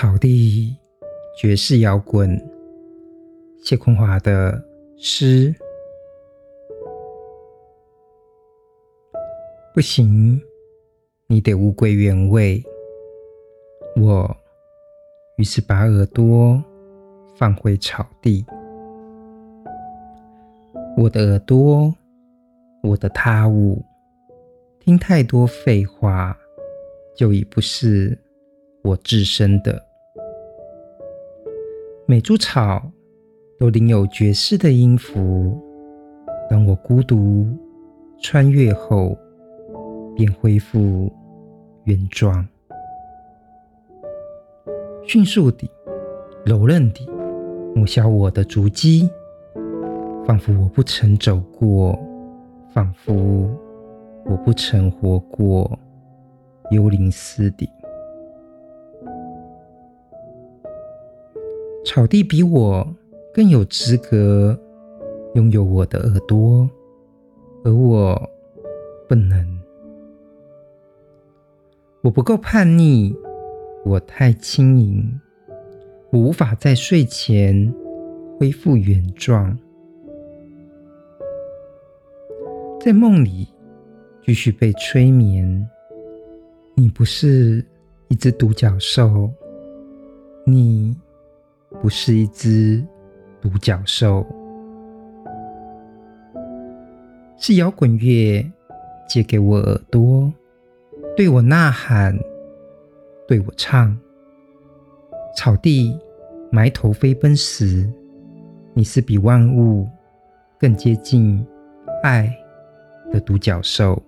草地，爵士摇滚，谢坤华的诗。不行，你得物归原位。我于是把耳朵放回草地。我的耳朵，我的他物，听太多废话，就已不是我自身的。每株草都领有绝世的音符，当我孤独穿越后，便恢复原状，迅速地、柔韧地抹消我的足迹，仿佛我不曾走过，仿佛我不曾活过，幽灵似的。草地比我更有资格拥有我的耳朵，而我不能。我不够叛逆，我太轻盈，我无法在睡前恢复原状，在梦里继续被催眠。你不是一只独角兽，不是一只独角兽，是摇滚乐借给我耳朵。对我呐喊，对我唱。草地埋头飞奔时，你是比万物更接近爱的独角兽。